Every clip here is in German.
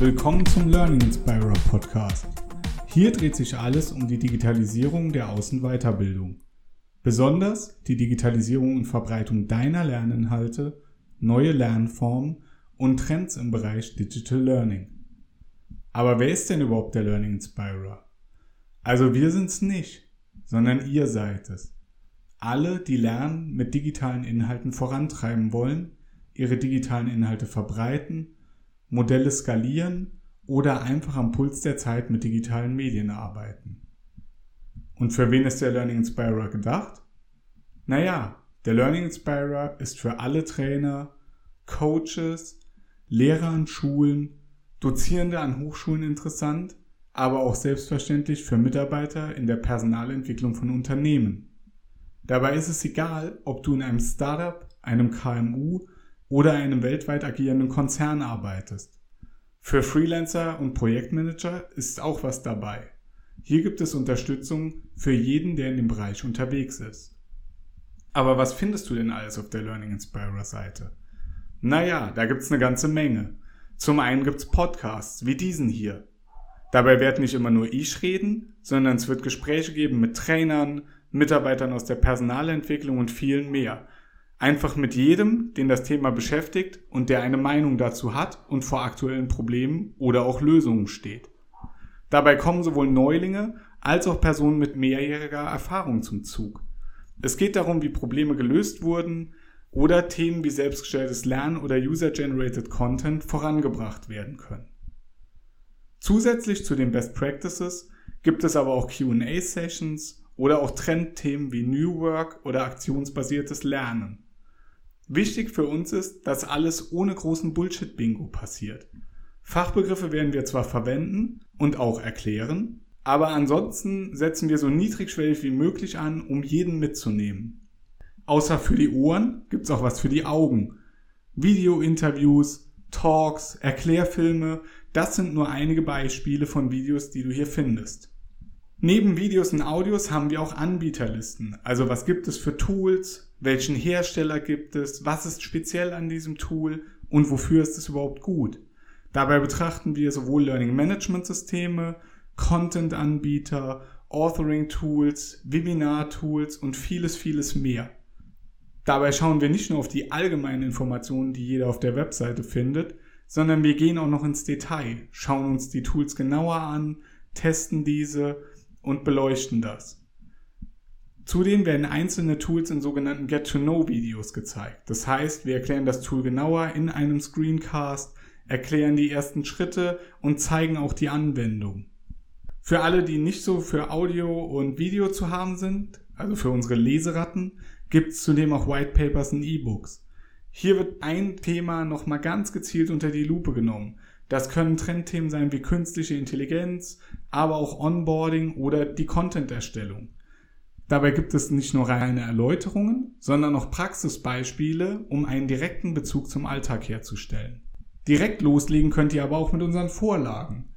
willkommen zum Learning Inspirer Podcast. Hier dreht sich alles um die Digitalisierung der Außenweiterbildung. Besonders die Digitalisierung und Verbreitung deiner Lerninhalte, neue Lernformen und Trends im Bereich Digital Learning. Aber wer ist denn überhaupt der Learning Inspirer? Also wir sind's nicht, sondern ihr seid es. Alle, die Lernen mit digitalen Inhalten vorantreiben wollen, ihre digitalen Inhalte verbreiten, Modelle skalieren oder einfach am Puls der Zeit mit digitalen Medien arbeiten. Und für wen ist der Learning Inspirer gedacht? Naja, der Learning Inspirer ist für alle Trainer, Coaches, Lehrer an Schulen, Dozierende an Hochschulen interessant, aber auch selbstverständlich für Mitarbeiter in der Personalentwicklung von Unternehmen. Dabei ist es egal, ob du in einem Startup, einem KMU oder einem weltweit agierenden Konzern arbeitest. Für Freelancer und Projektmanager ist auch was dabei. Hier gibt es Unterstützung für jeden, der in dem Bereich unterwegs ist. Aber was findest du denn alles auf der Learning Inspirer Seite? Naja, da gibt's eine ganze Menge. Zum einen gibt's Podcasts wie diesen hier. Dabei werde nicht immer nur ich reden, sondern es wird Gespräche geben mit Trainern, Mitarbeitern aus der Personalentwicklung und vielen mehr. Einfach mit jedem, den das Thema beschäftigt und der eine Meinung dazu hat und vor aktuellen Problemen oder auch Lösungen steht. Dabei kommen sowohl Neulinge als auch Personen mit mehrjähriger Erfahrung zum Zug. Es geht darum, wie Probleme gelöst wurden, oder Themen wie selbstgestelltes Lernen oder User-Generated Content vorangebracht werden können. Zusätzlich zu den Best Practices gibt es aber auch QA-Sessions oder auch Trendthemen wie New Work oder aktionsbasiertes Lernen. Wichtig für uns ist, dass alles ohne großen Bullshit-Bingo passiert. Fachbegriffe werden wir zwar verwenden und auch erklären, aber ansonsten setzen wir so niedrigschwellig wie möglich an, um jeden mitzunehmen. Außer für die Ohren gibt's auch was für die Augen. Video-Interviews, Talks, Erklärfilme, das sind nur einige Beispiele von Videos, die du hier findest. Neben Videos und Audios haben wir auch Anbieterlisten. Also was gibt es für Tools, welchen Hersteller gibt es, was ist speziell an diesem Tool und wofür ist es überhaupt gut. Dabei betrachten wir sowohl Learning Management Systeme, Content-Anbieter, Authoring-Tools, Webinar-Tools und vieles, vieles mehr. Dabei schauen wir nicht nur auf die allgemeinen Informationen, die jeder auf der Webseite findet, sondern wir gehen auch noch ins Detail, schauen uns die Tools genauer an, testen diese und beleuchten das. Zudem werden einzelne Tools in sogenannten Get-to-Know-Videos gezeigt. Das heißt, wir erklären das Tool genauer in einem Screencast, erklären die ersten Schritte und zeigen auch die Anwendung. Für alle, die nicht so für Audio und Video zu haben sind, also für unsere Leseratten, gibt es zudem auch White Papers und E-Books. Hier wird ein Thema nochmal ganz gezielt unter die Lupe genommen. Das können Trendthemen sein wie künstliche Intelligenz, aber auch Onboarding oder die Content-Erstellung. Dabei gibt es nicht nur reine Erläuterungen, sondern auch Praxisbeispiele, um einen direkten Bezug zum Alltag herzustellen. Direkt loslegen könnt ihr aber auch mit unseren Vorlagen.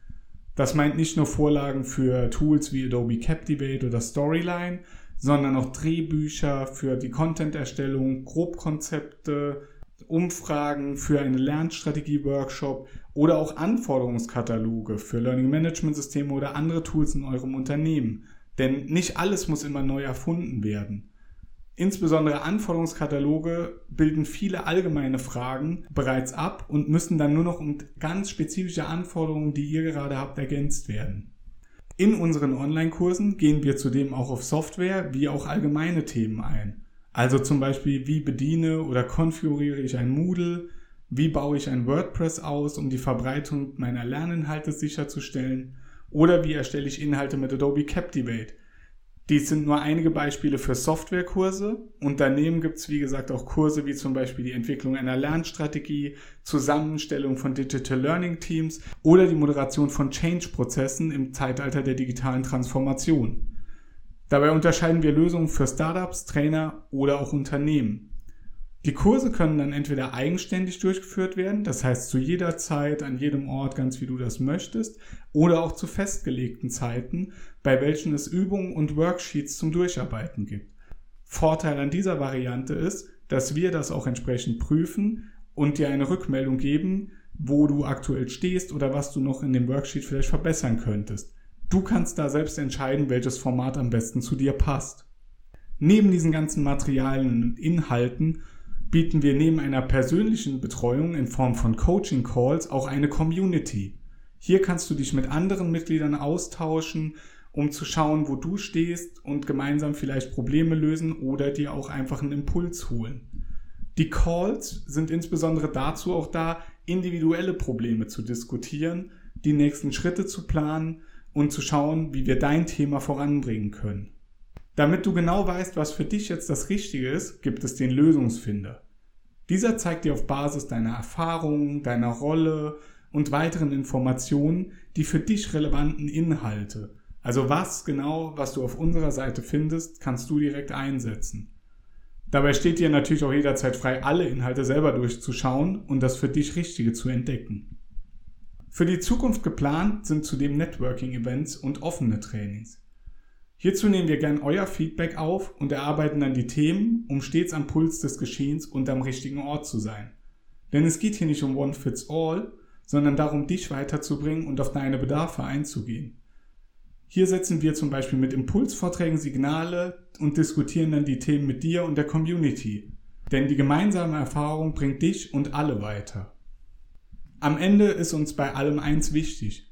Das meint nicht nur Vorlagen für Tools wie Adobe Captivate oder Storyline, sondern auch Drehbücher für die Content-Erstellung, Grobkonzepte, Umfragen für eine Lernstrategie-Workshop oder auch Anforderungskataloge für Learning Management Systeme oder andere Tools in eurem Unternehmen. Denn nicht alles muss immer neu erfunden werden. Insbesondere Anforderungskataloge bilden viele allgemeine Fragen bereits ab und müssen dann nur noch um ganz spezifische Anforderungen, die ihr gerade habt, ergänzt werden. In unseren Online-Kursen gehen wir zudem auch auf Software wie auch allgemeine Themen ein. Also zum Beispiel, wie bediene oder konfiguriere ich ein Moodle, wie baue ich ein WordPress aus, um die Verbreitung meiner Lerninhalte sicherzustellen oder wie erstelle ich Inhalte mit Adobe Captivate, dies sind nur einige Beispiele für Softwarekurse und daneben gibt es wie gesagt auch Kurse wie zum Beispiel die Entwicklung einer Lernstrategie, Zusammenstellung von Digital Learning Teams oder die Moderation von Change-Prozessen im Zeitalter der digitalen Transformation. Dabei unterscheiden wir Lösungen für Startups, Trainer oder auch Unternehmen. Die Kurse können dann entweder eigenständig durchgeführt werden, das heißt zu jeder Zeit, an jedem Ort, ganz wie du das möchtest, oder auch zu festgelegten Zeiten, bei welchen es Übungen und Worksheets zum Durcharbeiten gibt. Vorteil an dieser Variante ist, dass wir das auch entsprechend prüfen und dir eine Rückmeldung geben, wo du aktuell stehst oder was du noch in dem Worksheet vielleicht verbessern könntest. Du kannst da selbst entscheiden, welches Format am besten zu dir passt. Neben diesen ganzen Materialien und Inhalten bieten wir neben einer persönlichen Betreuung in Form von Coaching Calls auch eine Community. Hier kannst du dich mit anderen Mitgliedern austauschen, um zu schauen, wo du stehst und gemeinsam vielleicht Probleme lösen oder dir auch einfach einen Impuls holen. Die Calls sind insbesondere dazu auch da, individuelle Probleme zu diskutieren, die nächsten Schritte zu planen und zu schauen, wie wir dein Thema voranbringen können. Damit du genau weißt, was für dich jetzt das Richtige ist, gibt es den Lösungsfinder. Dieser zeigt dir auf Basis deiner Erfahrungen, deiner Rolle und weiteren Informationen die für dich relevanten Inhalte. Also was genau, was du auf unserer Seite findest, kannst du direkt einsetzen. Dabei steht dir natürlich auch jederzeit frei, alle Inhalte selber durchzuschauen und das für dich Richtige zu entdecken. Für die Zukunft geplant sind zudem Networking-Events und offene Trainings. Hierzu nehmen wir gern euer Feedback auf und erarbeiten dann die Themen, um stets am Puls des Geschehens und am richtigen Ort zu sein. Denn es geht hier nicht um One Fits All, sondern darum, dich weiterzubringen und auf deine Bedarfe einzugehen. Hier setzen wir zum Beispiel mit Impulsvorträgen Signale und diskutieren dann die Themen mit dir und der Community. Denn die gemeinsame Erfahrung bringt dich und alle weiter. Am Ende ist uns bei allem eins wichtig.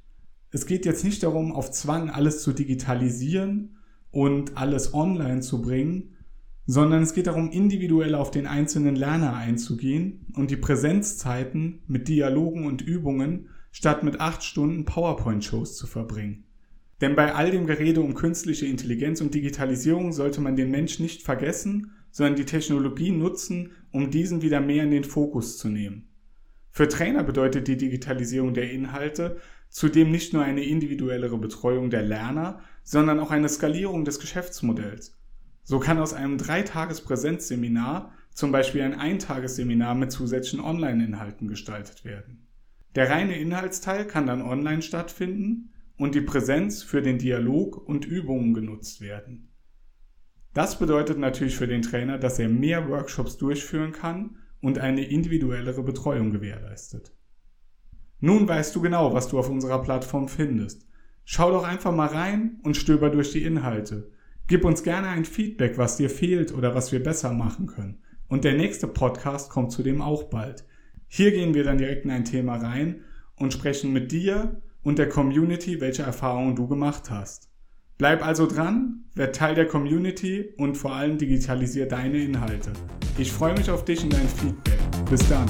Es geht jetzt nicht darum, auf Zwang alles zu digitalisieren und alles online zu bringen, sondern es geht darum, individuell auf den einzelnen Lerner einzugehen und die Präsenzzeiten mit Dialogen und Übungen statt mit acht Stunden PowerPoint-Shows zu verbringen. Denn bei all dem Gerede um künstliche Intelligenz und Digitalisierung sollte man den Mensch nicht vergessen, sondern die Technologie nutzen, um diesen wieder mehr in den Fokus zu nehmen. Für Trainer bedeutet die Digitalisierung der Inhalte zudem nicht nur eine individuellere Betreuung der Lerner, sondern auch eine Skalierung des Geschäftsmodells. So kann aus einem Dreitages-Präsenzseminar zum Beispiel ein Eintagesseminar mit zusätzlichen Online-Inhalten gestaltet werden. Der reine Inhaltsteil kann dann online stattfinden, und die Präsenz für den Dialog und Übungen genutzt werden. Das bedeutet natürlich für den Trainer, dass er mehr Workshops durchführen kann und eine individuellere Betreuung gewährleistet. Nun weißt du genau, was du auf unserer Plattform findest. Schau doch einfach mal rein und stöber durch die Inhalte. Gib uns gerne ein Feedback, was dir fehlt oder was wir besser machen können. Und der nächste Podcast kommt zudem auch bald. Hier gehen wir dann direkt in ein Thema rein und sprechen mit dir und der Community, welche Erfahrungen du gemacht hast. Bleib also dran, werd Teil der Community und vor allem digitalisier deine Inhalte. Ich freue mich auf dich und dein Feedback. Bis dann.